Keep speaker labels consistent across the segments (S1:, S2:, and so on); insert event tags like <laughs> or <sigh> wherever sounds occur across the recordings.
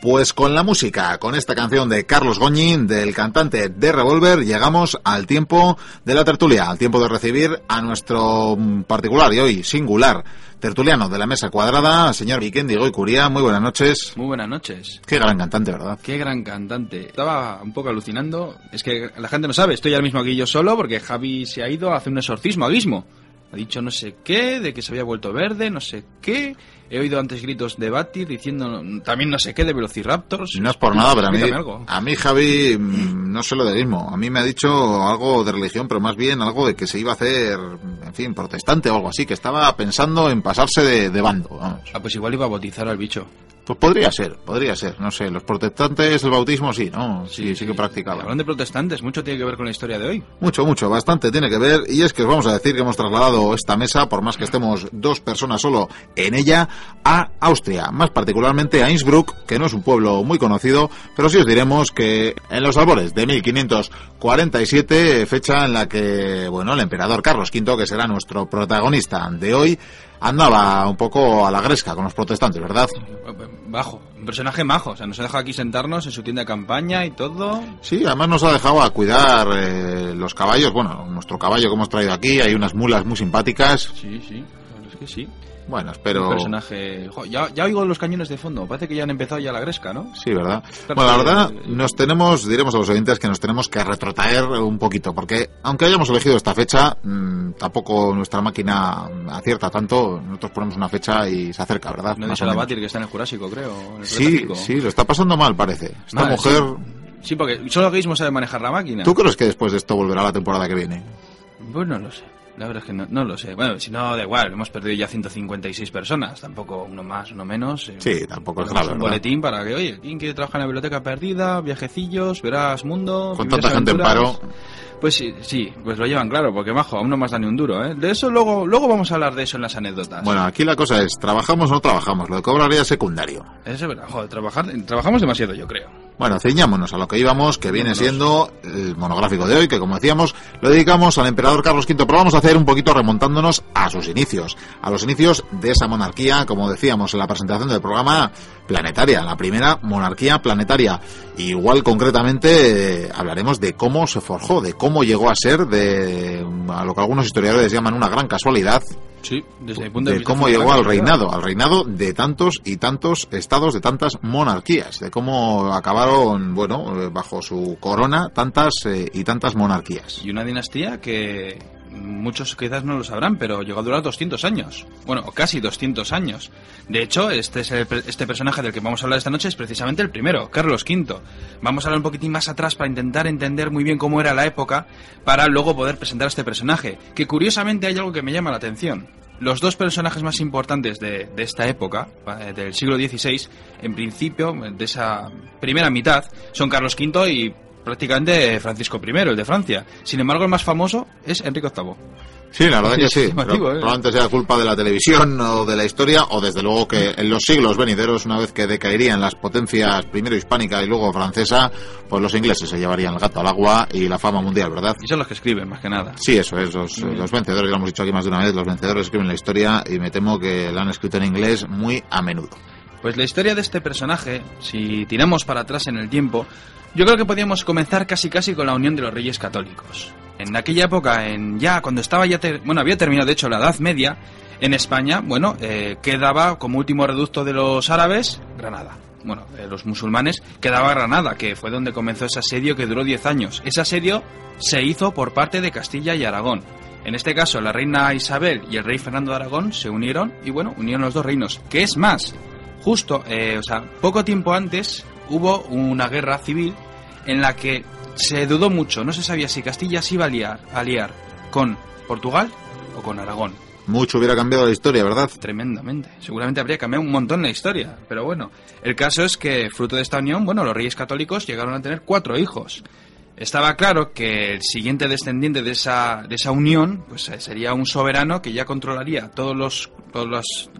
S1: Pues con la música, con esta canción de Carlos Goñi, del cantante de Revolver, llegamos al tiempo de la tertulia, al tiempo de recibir a nuestro particular y hoy singular tertuliano de la mesa cuadrada, señor Vikendi Curía. Muy buenas noches.
S2: Muy buenas noches.
S1: Qué gran cantante, ¿verdad?
S2: Qué gran cantante. Estaba un poco alucinando. Es que la gente no sabe, estoy ahora mismo aquí yo solo porque Javi se ha ido a hacer un exorcismo a Guismo. Ha dicho no sé qué, de que se había vuelto verde, no sé qué. He oído antes gritos de Batir diciendo también no sé qué de Velociraptors.
S1: No es por nada, pero a mí, a mí Javi, mm, no sé lo de mismo. A mí me ha dicho algo de religión, pero más bien algo de que se iba a hacer, en fin, protestante o algo así, que estaba pensando en pasarse de, de bando. Vamos.
S2: Ah, pues igual iba a bautizar al bicho.
S1: Pues podría ser, podría ser, no sé. Los protestantes, el bautismo sí, ¿no? Sí, sí, que practicaban.
S2: Hablando de protestantes, mucho tiene que ver con la historia de hoy.
S1: Mucho, mucho, bastante tiene que ver. Y es que os vamos a decir que hemos trasladado esta mesa, por más que estemos dos personas solo en ella, a Austria. Más particularmente a Innsbruck, que no es un pueblo muy conocido, pero sí os diremos que en los albores de 1547, fecha en la que, bueno, el emperador Carlos V, que será nuestro protagonista de hoy, andaba un poco a la gresca con los protestantes, ¿verdad?
S2: Bajo, un personaje majo, o sea, nos ha dejado aquí sentarnos en su tienda de campaña y todo.
S1: Sí, además nos ha dejado a cuidar eh, los caballos, bueno, nuestro caballo que hemos traído aquí, hay unas mulas muy simpáticas.
S2: Sí, sí, es que sí.
S1: Bueno, espero...
S2: Un personaje... ya, ya, oigo los cañones de fondo. Parece que ya han empezado ya la gresca, ¿no?
S1: Sí, ¿verdad? bueno, la verdad, nos tenemos, diremos a los oyentes que nos tenemos que retrotraer un poquito, porque aunque hayamos elegido esta fecha, mmm, tampoco nuestra máquina acierta tanto. Nosotros ponemos una fecha y se acerca, ¿verdad?
S2: No dice la Batir que está en el Jurásico, creo.
S1: sí, sí, lo está pasando mal, parece. Esta mujer...
S2: Sí. porque solo mismo sabe manejar la máquina.
S1: ¿Tú crees que después de esto volverá la temporada que viene?
S2: Pues no lo sé. La verdad es que no, no, lo sé. Bueno, si no, da igual. Hemos perdido ya 156 personas. Tampoco uno más, uno menos.
S1: Sí, tampoco es grave.
S2: Un boletín para que, oye, ¿quién quiere trabajar en la biblioteca perdida? Viajecillos, verás mundo.
S1: Con tanta gente en paro.
S2: Pues sí, sí, pues lo llevan claro, porque majo, aún no más da ni un duro, ¿eh? De eso luego, luego vamos a hablar de eso en las anécdotas.
S1: Bueno, aquí la cosa es, ¿trabajamos o no trabajamos? Lo de cobraría secundario.
S2: Eso es verdad, joder, trabajar, trabajamos demasiado, yo creo.
S1: Bueno, ceñámonos a lo que íbamos, que viene siendo el monográfico de hoy, que como decíamos, lo dedicamos al emperador Carlos V, pero vamos a hacer un poquito remontándonos a sus inicios, a los inicios de esa monarquía, como decíamos en la presentación del programa, planetaria, la primera monarquía planetaria. Igual concretamente eh, hablaremos de cómo se forjó, de cómo llegó a ser, de a lo que algunos historiadores llaman una gran casualidad,
S2: Sí, desde
S1: el punto de, cómo llegó al reinado, al reinado de tantos y tantos estados, de tantas monarquías, de cómo acabaron, bueno, eh, bajo su corona tantas eh, y tantas monarquías.
S2: Y una dinastía que muchos quizás no lo sabrán, pero llegó a durar 200 años. Bueno, casi 200 años. De hecho, este, es este personaje del que vamos a hablar esta noche es precisamente el primero, Carlos V. Vamos a hablar un poquitín más atrás para intentar entender muy bien cómo era la época, para luego poder presentar a este personaje, que curiosamente hay algo que me llama la atención. Los dos personajes más importantes de, de esta época, eh, del siglo XVI, en principio, de esa primera mitad, son Carlos V y prácticamente Francisco I, el de Francia. Sin embargo, el más famoso es Enrique VIII.
S1: Sí, la verdad que sí. ¿eh? Probablemente sea culpa de la televisión o de la historia, o desde luego que en los siglos venideros, una vez que decaerían las potencias primero hispánica y luego francesa, pues los ingleses se llevarían el gato al agua y la fama mundial, ¿verdad?
S2: Y son los que escriben, más que nada.
S1: Sí, eso es. Los, los vencedores, lo hemos dicho aquí más de una vez, los vencedores escriben la historia y me temo que la han escrito en inglés muy a menudo.
S2: Pues la historia de este personaje, si tiramos para atrás en el tiempo, yo creo que podíamos comenzar casi casi con la unión de los reyes católicos. En aquella época, en ya cuando estaba ya, bueno, había terminado de hecho la Edad Media, en España, bueno, eh, quedaba como último reducto de los árabes Granada. Bueno, los musulmanes quedaba Granada, que fue donde comenzó ese asedio que duró 10 años. Ese asedio se hizo por parte de Castilla y Aragón. En este caso, la reina Isabel y el rey Fernando de Aragón se unieron y bueno, unieron los dos reinos. ¿Qué es más? Justo, eh, o sea, poco tiempo antes hubo una guerra civil en la que se dudó mucho, no se sabía si Castilla se iba a liar, a liar con Portugal o con Aragón.
S1: Mucho hubiera cambiado la historia, ¿verdad?
S2: Tremendamente. Seguramente habría cambiado un montón la historia. Pero bueno, el caso es que, fruto de esta unión, bueno, los reyes católicos llegaron a tener cuatro hijos. Estaba claro que el siguiente descendiente de esa, de esa unión pues, eh, sería un soberano que ya controlaría todos los, todos los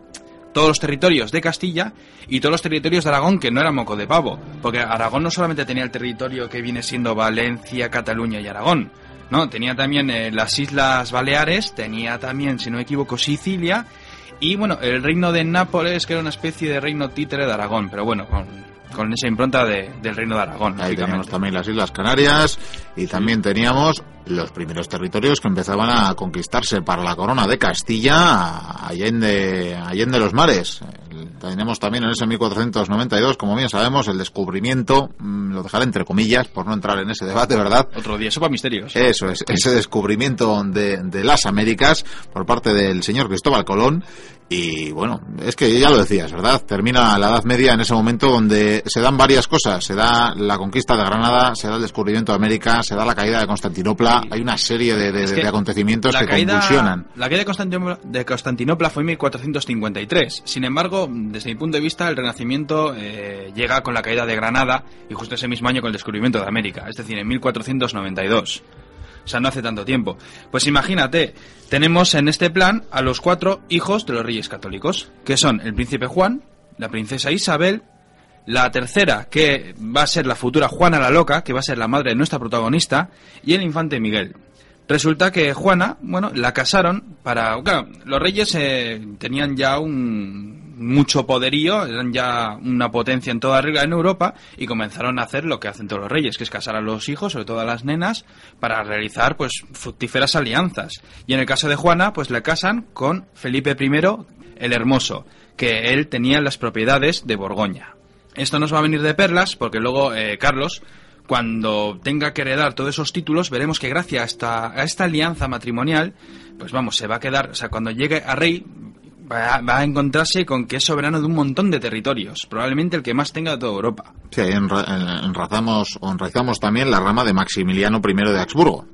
S2: todos los territorios de Castilla y todos los territorios de Aragón, que no era moco de pavo, porque Aragón no solamente tenía el territorio que viene siendo Valencia, Cataluña y Aragón, no, tenía también eh, las Islas Baleares, tenía también, si no me equivoco, Sicilia y bueno, el reino de Nápoles, que era una especie de reino títere de Aragón, pero bueno, con, con esa impronta de- del Reino de Aragón.
S1: Ahí teníamos también las Islas Canarias y también teníamos los primeros territorios que empezaban a conquistarse para la corona de Castilla allende, allende los mares. Tenemos también en ese 1492, como bien sabemos, el descubrimiento, mm, lo dejaré entre comillas por no entrar en ese debate, ¿verdad?
S2: Otro día, sopa misterios.
S1: Eso es, ese descubrimiento de, de las Américas por parte del señor Cristóbal Colón. Y bueno, es que ya lo decías, ¿verdad? Termina la Edad Media en ese momento donde se dan varias cosas. Se da la conquista de Granada, se da el descubrimiento de América, se da la caída de Constantinopla. Hay una serie de, de-
S2: Es que
S1: de acontecimientos que
S2: caída,
S1: convulsionan.
S2: La caída de Constantinopla, de Constantinopla fue en 1453. Sin embargo, desde mi punto de vista, el Renacimiento eh, llega con la caída de Granada y justo ese mismo año con el descubrimiento de América, es decir, en 1492. O sea, no hace tanto tiempo. Pues imagínate, tenemos en este plan a los cuatro hijos de los reyes católicos, que son el príncipe Juan, la princesa Isabel, la tercera, que va a ser la futura Juana la Loca, que va a ser la madre de nuestra protagonista, y el infante Miguel. Resulta que Juana, bueno, la casaron para... Claro, los reyes eh, tenían ya un mucho poderío, eran ya una potencia en toda regla en Europa y comenzaron a hacer lo que hacen todos los reyes, que es casar a los hijos, sobre todo a las nenas, para realizar pues fructíferas alianzas. Y en el caso de Juana, pues le casan con Felipe I el Hermoso, que él tenía las propiedades de Borgoña. Esto nos va a venir de perlas porque luego eh, Carlos, cuando tenga que heredar todos esos títulos, veremos que gracias a esta, a esta alianza matrimonial, pues vamos, se va a quedar, o sea, cuando llegue a rey, va a, encontrarse con que es soberano de un montón de territorios, probablemente el que más tenga de toda Europa.
S1: Sí, enrazamos, o enraizamos también la rama de Maximiliano I de Habsburgo,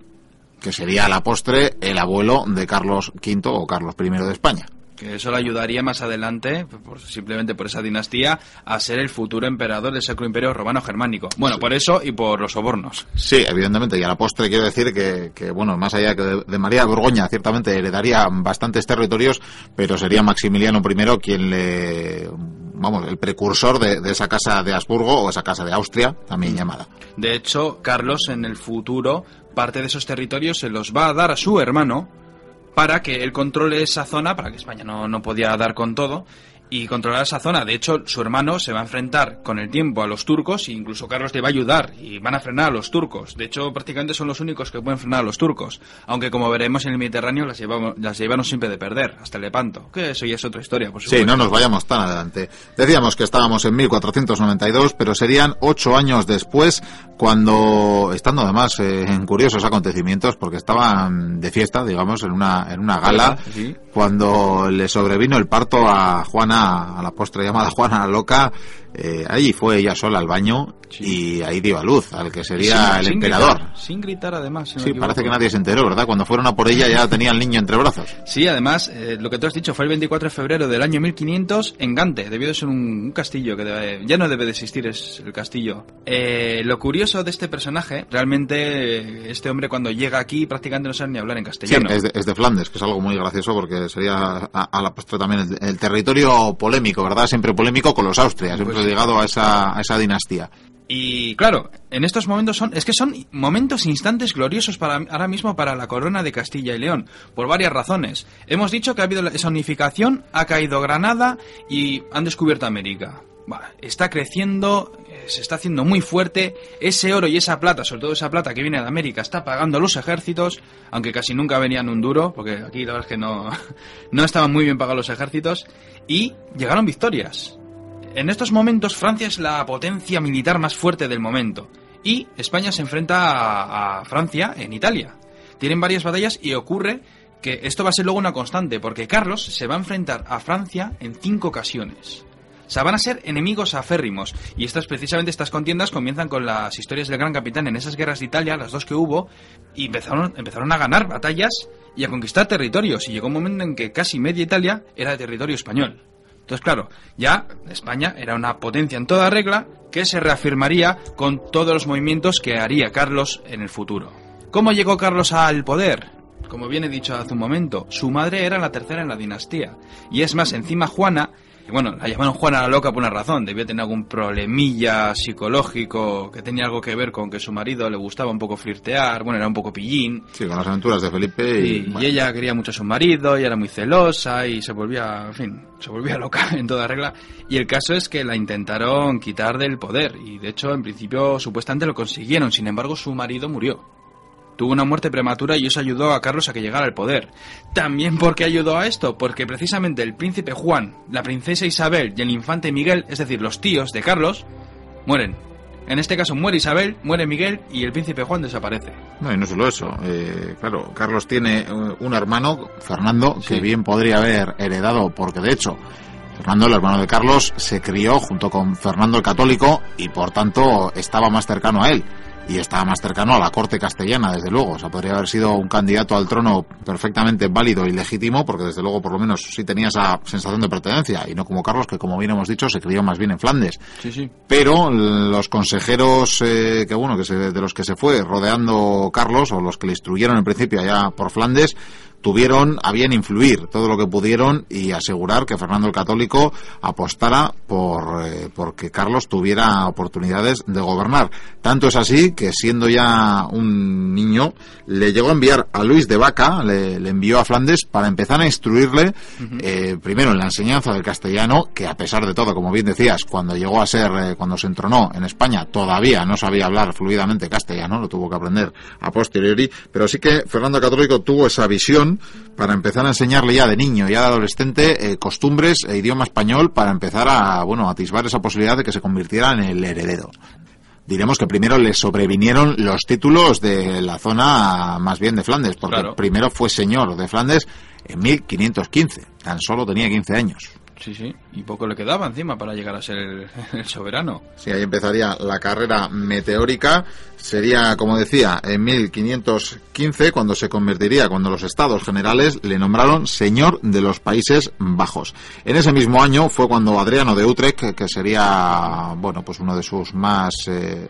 S1: que sería a la postre el abuelo de Carlos V o Carlos I de España.
S2: Que eso le ayudaría más adelante, por- simplemente por esa dinastía, a ser el futuro emperador del Sacro Imperio Romano Germánico. Bueno, por eso y por los sobornos.
S1: Sí, evidentemente, y a la postre quiero decir que, que, bueno, más allá que de, de María de Borgoña, ciertamente heredaría bastantes territorios, pero sería Maximiliano I quien le, vamos, el precursor de, de esa casa de Habsburgo o esa casa de Austria, también llamada.
S2: De hecho, Carlos en el futuro parte de esos territorios se los va a dar a su hermano para que él controle esa zona, para que España no, no podía dar con todo, y controlar esa zona. De hecho, su hermano se va a enfrentar con el tiempo a los turcos e incluso Carlos le va a ayudar y van a frenar a los turcos. De hecho, prácticamente son los únicos que pueden frenar a los turcos. Aunque como veremos en el Mediterráneo las, llevamos, las llevaron siempre de perder, hasta el Lepanto. Que eso ya es otra historia, por
S1: Sí,
S2: supuesto.
S1: no nos vayamos tan adelante. Decíamos que estábamos en 1492, pero serían ocho años después, cuando, estando además eh, en curiosos acontecimientos, porque estaban de fiesta, digamos, en una, en una gala,
S2: Sí.
S1: Cuando le sobrevino el parto a Juana, a la postre llamada Juana Loca, eh, allí fue ella sola al baño
S2: Sí.
S1: y ahí dio a luz al que sería
S2: Sin-
S1: el
S2: sin
S1: emperador.
S2: gritar, sin gritar, además. si
S1: Sí, parece que nadie se enteró, ¿verdad? Cuando fueron a por ella ya tenía el niño entre brazos.
S2: Sí, además, eh, lo que tú has dicho fue el 24 de febrero del año 1500 en Gante. Debió de ser un, un castillo que debe- ya no debe de existir, es el castillo. Eh, lo curioso de este personaje, realmente, eh, este hombre cuando llega aquí prácticamente no sabe ni hablar en
S1: Sí,
S2: castellano.
S1: es, de, es de Flandes, que es algo muy gracioso porque sería a, a la postre también el, el territorio polémico, ¿verdad? Siempre polémico con los Austrias,
S2: Pues sí.
S1: ligado a esa, dinastía.
S2: Y claro, en estos momentos son, es que son momentos instantes gloriosos para ahora mismo para la corona de Castilla y León, por varias razones. Hemos dicho que ha habido esa unificación, ha caído Granada y han descubierto América. Está creciendo, eh, se está haciendo muy fuerte, ese oro y esa plata, sobre todo esa plata que viene de América, está pagando los ejércitos, aunque casi nunca venían un duro, porque aquí la verdad es que no, <laughs> no estaban muy bien pagados los ejércitos, y llegaron victorias. En estos momentos Francia es la potencia militar más fuerte del momento y España se enfrenta a, Francia en Italia. Tienen varias batallas y ocurre que esto va a ser luego una constante porque Carlos se va a enfrentar a Francia en cinco ocasiones. O sea, van a ser enemigos aférrimos. Y estas, precisamente estas contiendas comienzan con las historias del Gran Capitán en esas guerras de Italia, las dos que hubo, y empezaron, empezaron a ganar batallas y a conquistar territorios. Y llegó un momento en que casi media Italia era territorio español. Entonces, claro, ya España era una potencia en toda regla que se reafirmaría con todos los movimientos que haría Carlos en el futuro. ¿Cómo llegó Carlos al poder? Como bien he dicho hace un momento, su madre era la tercera en la dinastía. Y es más, encima Juana Y bueno, la llamaron Juana la loca por una razón. Debía tener algún problemilla psicológico que tenía algo que ver con que su marido le gustaba un poco flirtear. Bueno, era un poco pillín.
S1: Sí, con las aventuras de Felipe. Y,
S2: Y, ella quería mucho a su marido y era muy celosa y se volvía, en fin, se volvía loca <laughs> en toda regla. Y el caso es que la intentaron quitar del poder. Y de hecho, en principio, supuestamente lo consiguieron. Sin embargo, su marido murió. Tuvo una muerte prematura y eso ayudó a Carlos a que llegara al poder. También porque ayudó a esto, porque precisamente el príncipe Juan, la princesa Isabel y el infante Miguel, es decir, los tíos de Carlos, mueren. En este caso muere Isabel, muere Miguel y el príncipe Juan desaparece.
S1: No, y no solo eso. eh, claro, Carlos tiene eh, un hermano, Fernando, que
S2: Sí.
S1: bien podría haber heredado, porque de hecho, Fernando, el hermano de Carlos, se crió junto con Fernando el Católico y por tanto estaba más cercano a él. Y estaba más cercano a la corte castellana, desde luego. O sea, podría haber sido un candidato al trono perfectamente válido y legítimo, porque desde luego, por lo menos, sí tenía esa sensación de pertenencia. Y no como Carlos, que como bien hemos dicho, se crió más bien en Flandes
S2: Sí, sí.
S1: pero los consejeros eh, que bueno que se, de los que se fue rodeando Carlos o los que le instruyeron en principio allá por Flandes tuvieron a bien influir todo lo que pudieron y asegurar que Fernando el Católico apostara por eh, porque Carlos tuviera oportunidades de gobernar. Tanto es así que siendo ya un niño le llegó a enviar a Luis de Vaca le, le envió a Flandes para empezar a instruirle eh, primero en la enseñanza del castellano que a pesar de todo como bien decías cuando llegó a ser eh, cuando se entronó en España todavía no sabía hablar fluidamente castellano lo tuvo que aprender a posteriori pero sí que Fernando el Católico tuvo esa visión para empezar a enseñarle ya de niño ya de adolescente eh, costumbres e idioma español para empezar a bueno a atisbar esa posibilidad de que se convirtiera en el heredero diremos que primero le sobrevinieron los títulos de la zona más bien de Flandes, porque
S2: Claro.
S1: primero fue señor de Flandes en 1515, tan solo tenía 15 años.
S2: Sí, sí. Y poco le quedaba encima para llegar a ser el, <laughs> soberano.
S1: Sí, ahí empezaría la carrera meteórica. Sería, como decía, en 1515 cuando se convertiría, cuando los estados generales le nombraron señor de los Países Bajos. En ese mismo año fue cuando Adriano de Utrecht, que sería, bueno, pues uno de sus más, eh,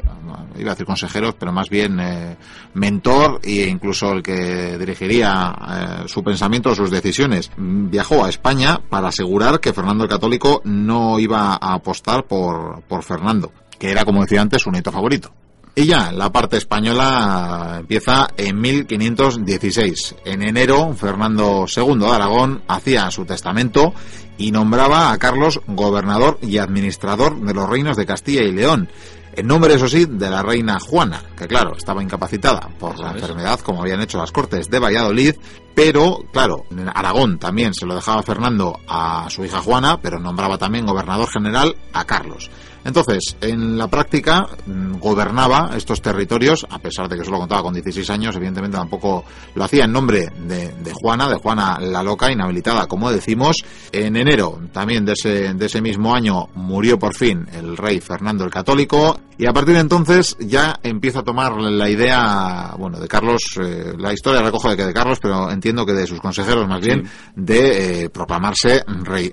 S1: iba a decir consejeros, pero más bien eh, mentor e incluso el que dirigiría eh, su pensamiento, sus decisiones, viajó a España para asegurar que Fernando el Católico no iba a apostar por, por Fernando, que era, como decía antes, su nieto favorito. Y ya, la parte española empieza en 1516. En enero, Fernando II de Aragón hacía su testamento y nombraba a Carlos gobernador y administrador de los reinos de Castilla y León. En nombre, eso sí, de la reina Juana, que claro, estaba incapacitada por la enfermedad, como habían hecho las cortes de Valladolid, pero claro, en Aragón también se lo dejaba Fernando a su hija Juana, pero nombraba también gobernador general a Carlos. Entonces, en la práctica, mm, gobernaba estos territorios, a pesar de que solo contaba con 16 años, evidentemente tampoco lo hacía en nombre de, Juana, de Juana la loca, inhabilitada, como decimos. En enero también de ese, de ese mismo año murió por fin el rey Fernando el Católico, y a partir de entonces ya empieza a tomar la idea, bueno, de Carlos, eh, la historia recoge de que de Carlos, pero entiendo que de sus consejeros más bien, de eh, proclamarse rey,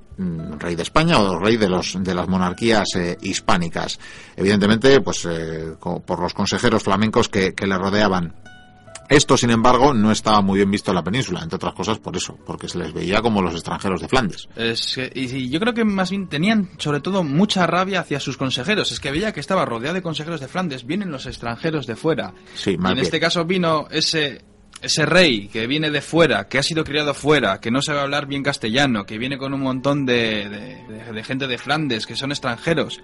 S1: rey de España o rey de los de las monarquías eh, hispánicas. Evidentemente, pues eh, por los consejeros flamencos que, que le rodeaban. Esto, sin embargo, no estaba muy bien visto en la península, entre otras cosas por eso, porque se les veía como los extranjeros de Flandes.
S2: Es que- y, yo creo que más bien tenían sobre todo mucha rabia hacia sus consejeros. Es que veía que estaba rodeado de consejeros de Flandes, vienen los extranjeros de fuera.
S1: Sí,
S2: Y en
S1: bien.
S2: este caso vino ese ese rey que viene de fuera, que ha sido criado fuera, que no sabe hablar bien castellano, que viene con un montón de, gente de Flandes, que son extranjeros.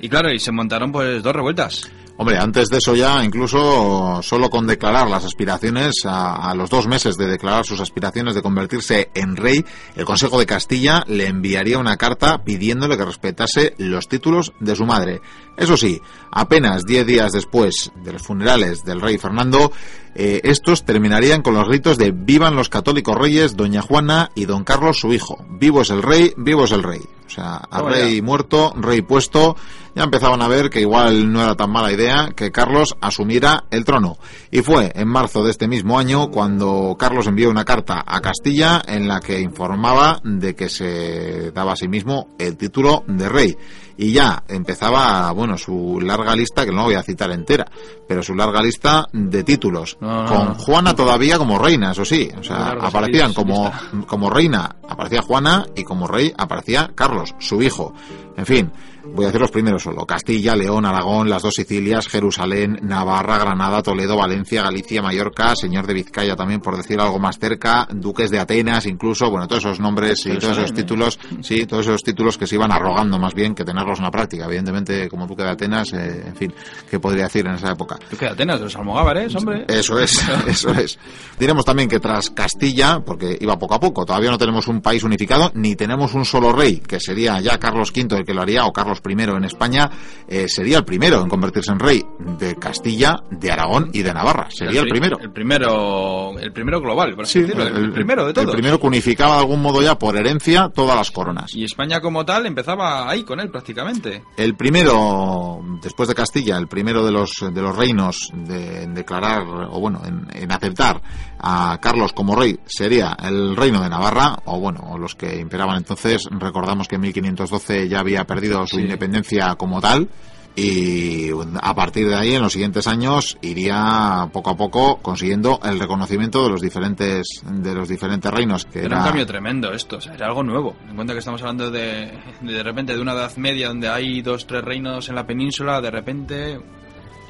S2: Y claro, y se montaron pues dos revueltas.
S1: Hombre, antes de eso ya, incluso solo con declarar las aspiraciones, a, a los dos meses de declarar sus aspiraciones de convertirse en rey, el Consejo de Castilla le enviaría una carta pidiéndole que respetase los títulos de su madre. Eso sí, apenas diez días después de los funerales del rey Fernando, eh, estos terminarían con los ritos de vivan los católicos reyes, doña Juana y don Carlos su hijo. Vivo es el rey, vivo es el rey. O sea, al rey muerto, rey puesto, ya empezaban a ver que igual no era tan mala idea que Carlos asumiera el trono. Y fue en marzo de este mismo año cuando Carlos envió una carta a Castilla en la que informaba de que se daba a sí mismo el título de rey. Y ya empezaba, bueno, su larga lista, que no voy a citar entera, pero su larga lista de títulos, con Juana todavía como reina, eso sí, o sea, aparecían como, como reina, aparecía Juana y como rey aparecía Carlos, su hijo. En fin, voy a hacer los primeros solo. Castilla, León, Aragón, las dos Sicilias, Jerusalén, Navarra, Granada, Toledo, Valencia, Galicia, Mallorca, señor de Vizcaya también, por decir algo más cerca, duques de Atenas incluso, bueno, todos esos nombres y todos esos títulos, sí, todos esos títulos que se iban arrogando más bien que tenerlos en la práctica. Evidentemente, como duque de Atenas, eh, en fin, ¿qué podría decir en esa época?
S2: Duque de Atenas, los almogávares, hombre.
S1: Eso es, <laughs> eso es. Diremos también que tras Castilla, porque iba poco a poco, todavía no tenemos un país unificado, ni tenemos un solo rey, que sería ya Carlos V el que lo haría, o Carlos I en España, eh, sería el primero en convertirse en rey de Castilla, de Aragón y de Navarra. Sería el, primero.
S2: El primero, el primero global, por así decirlo, el, primero de todos.
S1: El primero que unificaba de algún modo ya por herencia todas las coronas.
S2: Y España como tal empezaba ahí con él prácticamente.
S1: El primero, después de Castilla, el primero de los, de los reinos de, en declarar, o bueno, en, en aceptar a Carlos como rey sería el reino de Navarra, o bueno, los que imperaban entonces. Recordamos que en 1512 ya había perdido su independencia como tal. Y a partir de ahí, en los siguientes años, iría poco a poco consiguiendo el reconocimiento de los diferentes de los diferentes reinos. Que
S2: era, un cambio tremendo esto, o sea, era algo nuevo. En cuenta que estamos hablando de, de repente de una edad media donde hay dos, tres reinos en la península, de repente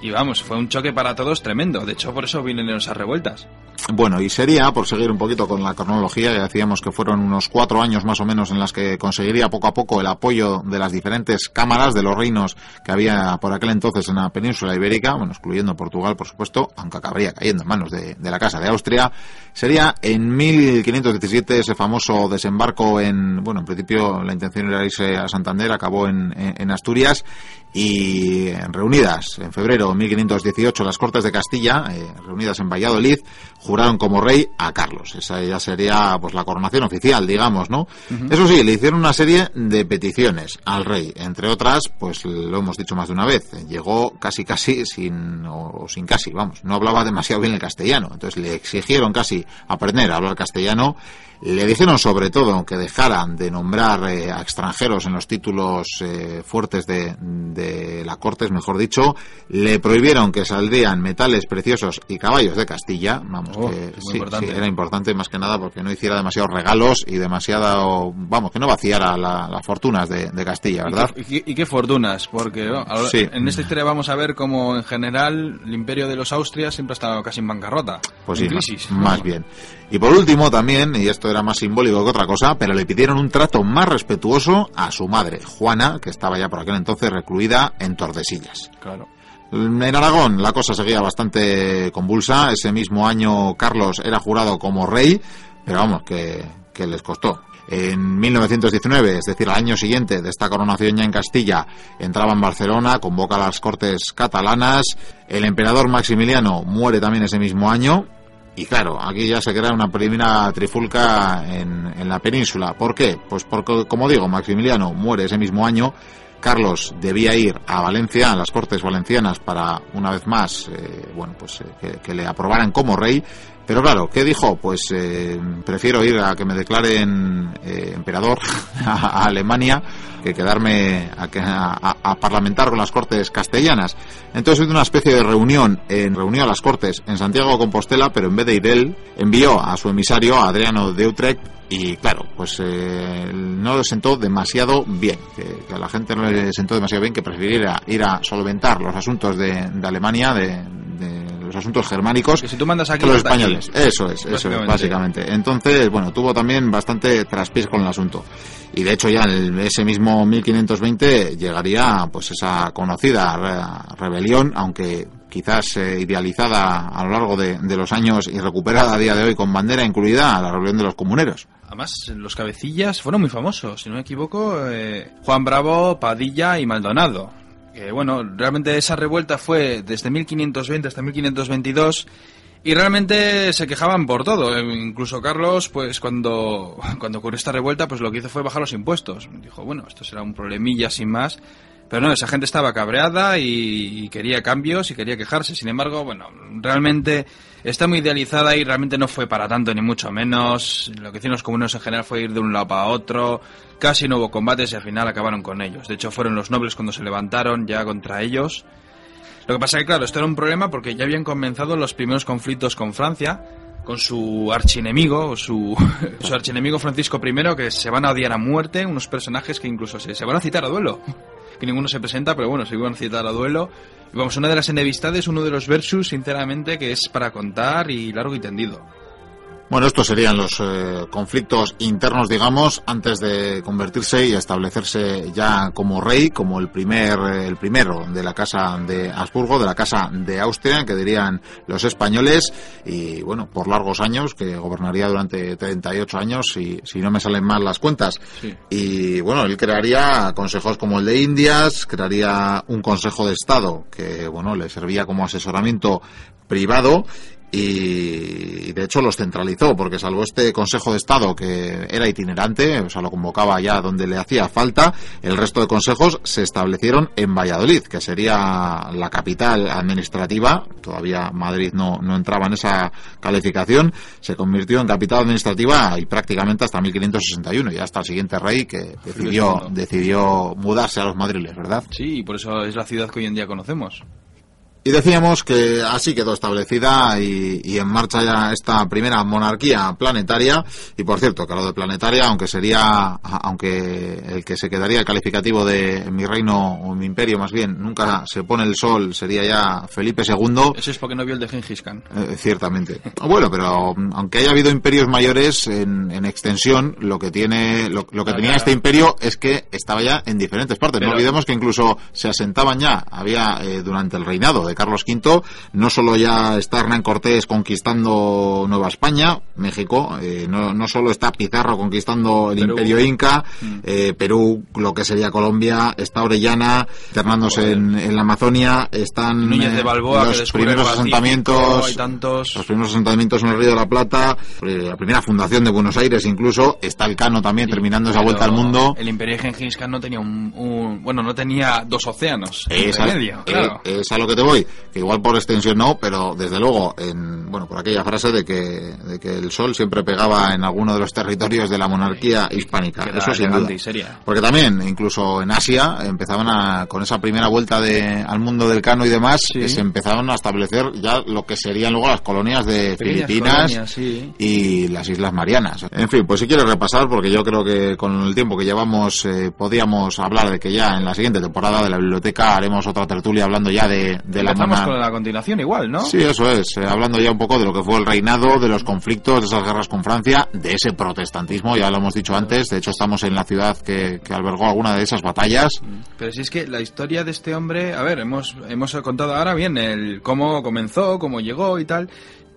S2: y vamos, fue un choque para todos tremendo. De hecho, por eso vienen esas revueltas.
S1: Bueno, y sería, por seguir un poquito con la cronología, ya decíamos que fueron unos cuatro años más o menos en las que conseguiría poco a poco el apoyo de las diferentes cámaras de los reinos que había por aquel entonces en la península ibérica, bueno, excluyendo Portugal, por supuesto, aunque acabaría cayendo en manos de, la Casa de Austria. Sería en 1517 ese famoso desembarco en, bueno, en principio la intención era irse a Santander, acabó en, Asturias y reunidas en febrero de 1518 las Cortes de Castilla, eh, reunidas en Valladolid, como rey a Carlos. Esa ya sería pues la coronación oficial, digamos, ¿no? Eso sí, le hicieron una serie de peticiones al rey, entre otras, pues lo hemos dicho más de una vez, llegó casi casi sin o, sin casi, vamos, no hablaba demasiado bien el castellano, entonces le exigieron casi aprender a hablar castellano le dijeron sobre todo que dejaran de nombrar eh, a extranjeros en los títulos eh, fuertes de, de la Cortes, mejor dicho. Le prohibieron que saldrían metales preciosos y caballos de Castilla. Vamos, que sí, era importante más que nada porque no hiciera demasiados regalos y demasiado, vamos, que no vaciara las fortunas de, Castilla, ¿verdad?
S2: ¿Y qué, fortunas? Porque en esta historia vamos a ver cómo en general el imperio de los Austrias siempre ha estado casi en bancarrota.
S1: Pues sí, crisis. más bien. Y por último también, y esto era más simbólico que otra cosa, pero le pidieron un trato más respetuoso a su madre, Juana, que estaba ya por aquel entonces recluida en Tordesillas.
S2: Claro.
S1: En Aragón la cosa seguía bastante convulsa. Ese mismo año Carlos era jurado como rey, pero vamos, que, les costó. En 1919, es decir, al año siguiente de esta coronación ya en Castilla, entraba en Barcelona, convoca a las Cortes catalanas. El emperador Maximiliano muere también ese mismo año, y claro, aquí ya se crea una primera trifulca en, en, la península. ¿Por qué? Pues porque, como digo, Maximiliano muere ese mismo año. Carlos debía ir a Valencia, a las Cortes Valencianas, para una vez más, eh, bueno, pues eh, que, le aprobaran como rey. Pero claro, ¿qué dijo? Pues eh, prefiero ir a que me declaren emperador <laughs> a, Alemania que quedarme a, a, parlamentar con las Cortes castellanas. Entonces hizo una especie de reunión, en, reunió a las Cortes en Santiago de Compostela, pero en vez de ir él, envió a su emisario, a Adriano de Utrecht, y claro, pues eh, no le sentó demasiado bien, que, a la gente no le sentó demasiado bien que prefiriera ir a solventar los asuntos de, Alemania, de, los asuntos germánicos,
S2: que si tú mandas aquí
S1: los españoles. Eso es, eso es, básicamente. Entonces, bueno, tuvo también bastante traspiés con el asunto. Y de hecho ya en ese mismo 1520 llegaría pues esa conocida rebelión, aunque quizás eh, idealizada a lo largo de, los años y recuperada a día de hoy con bandera incluida a la rebelión de los comuneros.
S2: Además, los cabecillas fueron muy famosos, si no me equivoco, eh, Juan Bravo, Padilla y Maldonado. Bueno, realmente esa revuelta fue desde 1520 hasta 1522 y realmente se quejaban por todo. Eh, incluso Carlos, pues cuando, cuando ocurrió esta revuelta, pues lo que hizo fue bajar los impuestos. Dijo, bueno, esto será un problemilla sin más Pero no, esa gente estaba cabreada y, quería cambios y quería quejarse. Sin embargo, bueno, realmente está muy idealizada y realmente no fue para tanto, ni mucho menos. Lo que hicieron los comunes en general fue ir de un lado para otro. Casi no hubo combates y al final acabaron con ellos. De hecho, fueron los nobles cuando se levantaron ya contra ellos. Lo que pasa es que, claro, esto era un problema porque ya habían comenzado los primeros conflictos con Francia con su archienemigo, su, <laughs> su archienemigo Francisco I, que se van a odiar a muerte, unos personajes que incluso se, se van a citar a duelo que ninguno se presenta, pero bueno, se iban a citar a duelo. Y vamos, una de las enemistades, uno de los versus, sinceramente, que es para contar y largo y tendido.
S1: Bueno, estos serían los eh, conflictos internos, digamos, antes de convertirse y establecerse ya como rey, como el primer, el primero de la casa de Habsburgo, de la casa de Austria, que dirían los españoles, y bueno, por largos años, que gobernaría durante 38 años, si, si no me salen mal las cuentas. Y bueno, él crearía consejos como el de Indias, crearía un consejo de Estado, que bueno, le servía como asesoramiento privado y de hecho los centralizó porque salvo este Consejo de Estado que era itinerante, o sea, lo convocaba ya donde le hacía falta, el resto de consejos se establecieron en Valladolid, que sería la capital administrativa, todavía Madrid no, no entraba en esa calificación, se convirtió en capital administrativa y prácticamente hasta 1561, y hasta el siguiente rey que decidió, decidió mudarse a los madriles, ¿verdad?
S2: Sí, y por eso es la ciudad que hoy en día conocemos.
S1: Y decíamos que así quedó establecida y, en marcha ya esta primera monarquía planetaria. Y por cierto, que lo de planetaria, aunque sería, aunque el que se quedaría el calificativo de mi reino o mi imperio más bien, nunca se pone el sol, sería ya Felipe II.
S2: Eso es porque no vio el de Gengis Khan.
S1: Eh, ciertamente. Bueno, pero aunque haya habido imperios mayores en, extensión, lo que tiene, lo, que tenía este imperio es que estaba ya en diferentes partes. no olvidemos que incluso se asentaban ya, había eh, durante el reinado de Carlos V, no solo ya está Hernán Cortés conquistando Nueva España, México, eh, no, no, solo está Pizarro conquistando el Imperio Inca, mm. eh, Perú, lo que sería Colombia, está Orellana, internándose en, la Amazonia, están
S2: de Balboa,
S1: los primeros asentamientos,
S2: tantos...
S1: los primeros asentamientos en el Río de la Plata, eh, la primera fundación de Buenos Aires incluso, está el Cano también terminando esa vuelta al mundo.
S2: El Imperio de Gengis Khan no tenía un, bueno, no tenía dos océanos
S1: es
S2: medio, claro.
S1: es a lo que te voy que igual por extensión no, pero desde luego, en, bueno, por aquella frase de que, de que el sol siempre pegaba en alguno de los territorios de la monarquía hispánica. Eso sin duda. Porque también, incluso en Asia, empezaban a, con esa primera vuelta de, al mundo del cano y demás, se empezaban a establecer ya lo que serían luego las colonias de Filipinas y las Islas Marianas. En fin, pues si quieres repasar, porque yo creo que con el tiempo que llevamos eh, podíamos hablar de que ya en la siguiente temporada de la biblioteca haremos otra tertulia hablando ya de, de la
S2: Estamos con la continuación igual, ¿no?
S1: Sí, eso es. Eh, hablando ya un poco de lo que fue el reinado, de los conflictos, de esas guerras con Francia, de ese protestantismo, ya lo hemos dicho antes. De hecho, estamos en la ciudad que, albergó alguna de esas batallas.
S2: Pero si es que la historia de este hombre, a ver, hemos, hemos contado ahora bien el cómo comenzó, cómo llegó y tal.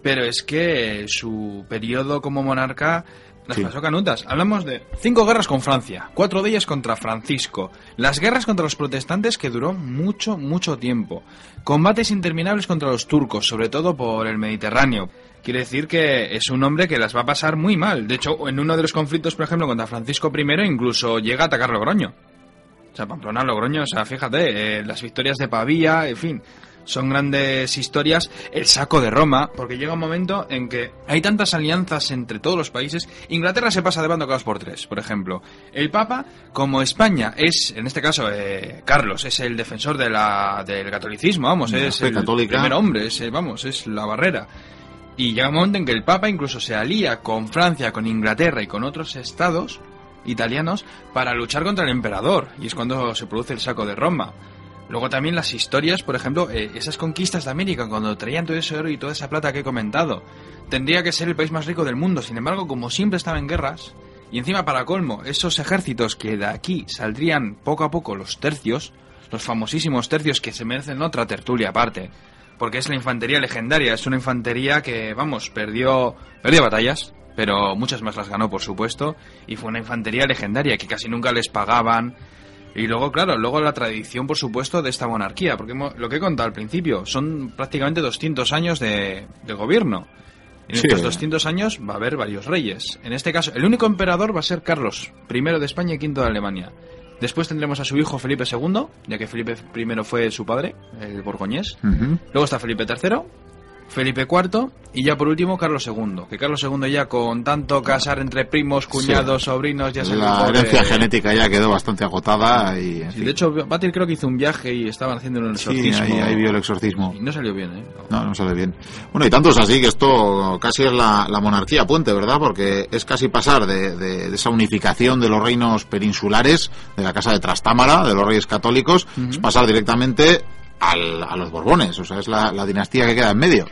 S2: Pero es que su periodo como monarca las pasó canutas. Hablamos de cinco guerras con Francia, cuatro de ellas contra Francisco, las guerras contra los protestantes que duró mucho, mucho tiempo, combates interminables contra los turcos, sobre todo por el Mediterráneo. Quiere decir que es un hombre que las va a pasar muy mal. De hecho, en uno de los conflictos, por ejemplo, contra Francisco I, incluso llega a atacar Logroño. O sea, Pamplona, Logroño, o sea, fíjate, eh, las victorias de Pavía, en fin son grandes historias, el saco de Roma, porque llega un momento en que hay tantas alianzas entre todos los países, Inglaterra se pasa de bando cada por tres, por ejemplo. El Papa, como España es, en este caso, eh, Carlos, es el defensor de la, del catolicismo, vamos, es el primer hombre, es, eh, vamos, es la barrera. Y llega un momento en que el Papa incluso se alía con Francia, con Inglaterra y con otros estados italianos para luchar contra el emperador. Y es cuando se produce el saco de Roma. Luego también las historias, por ejemplo, eh, esas conquistas de América, cuando traían todo ese oro y toda esa plata que he comentado. Tendría que ser el país más rico del mundo, sin embargo, como siempre estaba en guerras, y encima para colmo, esos ejércitos que de aquí saldrían poco a poco los tercios, los famosísimos tercios que se merecen otra tertulia aparte, porque es la infantería legendaria, es una infantería que, vamos, perdió, perdió batallas, pero muchas más las ganó, por supuesto, y fue una infantería legendaria que casi nunca les pagaban, y luego, claro, luego la tradición, por supuesto, de esta monarquía, porque lo que he contado al principio, son prácticamente 200 años de, gobierno. En estos 200 años va a haber varios reyes. En este caso, el único emperador va a ser Carlos, primero de España y quinto de Alemania. Después tendremos a su hijo Felipe II, ya que Felipe I fue su padre, el borgoñés. Luego está Felipe III, Felipe IV y ya por último Carlos II. Que Carlos II ya con tanto casar entre primos, cuñados, sobrinos, ya se
S1: La
S2: de-
S1: herencia genética ya quedó bastante agotada y...
S2: Sí, de hecho, Batir creo que hizo un viaje y estaban haciendo un
S1: Sí,
S2: exorcismo.
S1: ahí, ahí vio el exorcismo.
S2: Y no salió bien, ¿eh?
S1: No, no sale bien. Bueno, y tanto es así que esto casi es la, la monarquía puente, ¿verdad? Porque es casi pasar de, de- de esa unificación de los reinos peninsulares, de la casa de Trastámara, de los reyes católicos, es pasar directamente al- a los Borbones, o sea, es la, la dinastía que queda en medio.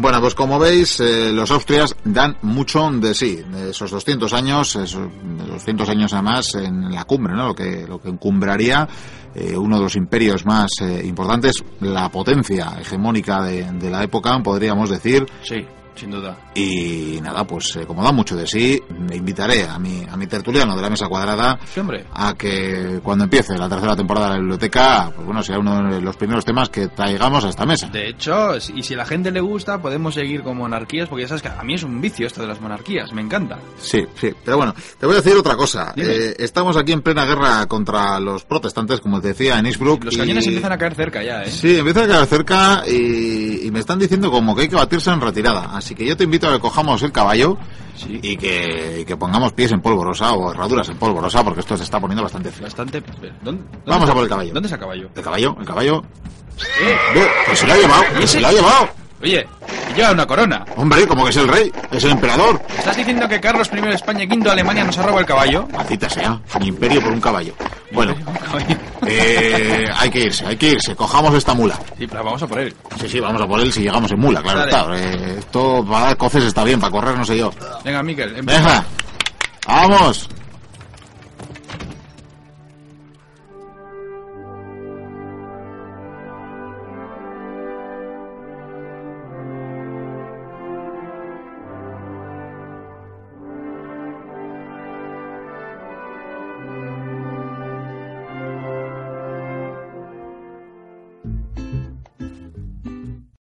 S1: Bueno, pues como veis, eh, los Austrias dan mucho de sí, esos 200 años, esos 200 años además en la cumbre, ¿no? Lo que, lo que encumbraría eh, uno de los imperios más eh, importantes, la potencia hegemónica de, de la época, podríamos decir.
S2: Sí, sin duda.
S1: Y nada, pues eh, como da mucho de sí, me invitaré a mi, a mi tertuliano de la mesa cuadrada
S2: Sí,
S1: a que cuando empiece la tercera temporada de la biblioteca, pues bueno, sea uno de los primeros temas que traigamos a esta mesa.
S2: De hecho, y si a la gente le gusta, podemos seguir con monarquías, porque ya sabes que a mí es un vicio esto de las monarquías, me encanta.
S1: Sí, sí. Pero bueno, te voy a decir otra cosa. Eh, estamos aquí en plena guerra contra los protestantes, como te decía, en Innsbruck.
S2: Los
S1: y-
S2: cañones empiezan a caer cerca ya, ¿eh?
S1: Sí, empiezan a quedar cerca y, y me están diciendo como que hay que batirse en retirada. Así que yo te invito a que cojamos el caballo
S2: Sí.
S1: y que, y que pongamos pies en polvorosa o herraduras en polvorosa porque esto se está poniendo bastante feo.
S2: Bastante. ¿Dónde, dónde
S1: Vamos
S2: está-
S1: a por el caballo.
S2: ¿Dónde está el caballo?
S1: ¿El caballo? ¿El caballo?
S2: Eh,
S1: ¡Que se lo ha llevado! ¡Que se lo ha llevado!
S2: Oye, lleva una corona.
S1: Hombre, como que es el rey, es el emperador.
S2: ¿Estás diciendo que Carlos I de España y V de Alemania nos ha robado el caballo?
S1: Maldita sea, un imperio por un caballo. Bueno,
S2: Un caballo.
S1: Eh, hay que irse, hay que irse. Cojamos esta mula.
S2: Sí, pero vamos a por él.
S1: Sí, sí, vamos a por él si llegamos en mula, claro. Claro eh, esto para dar coces está bien, para correr no sé yo.
S2: Venga, Miquel, empieza.
S1: Venga, vamos.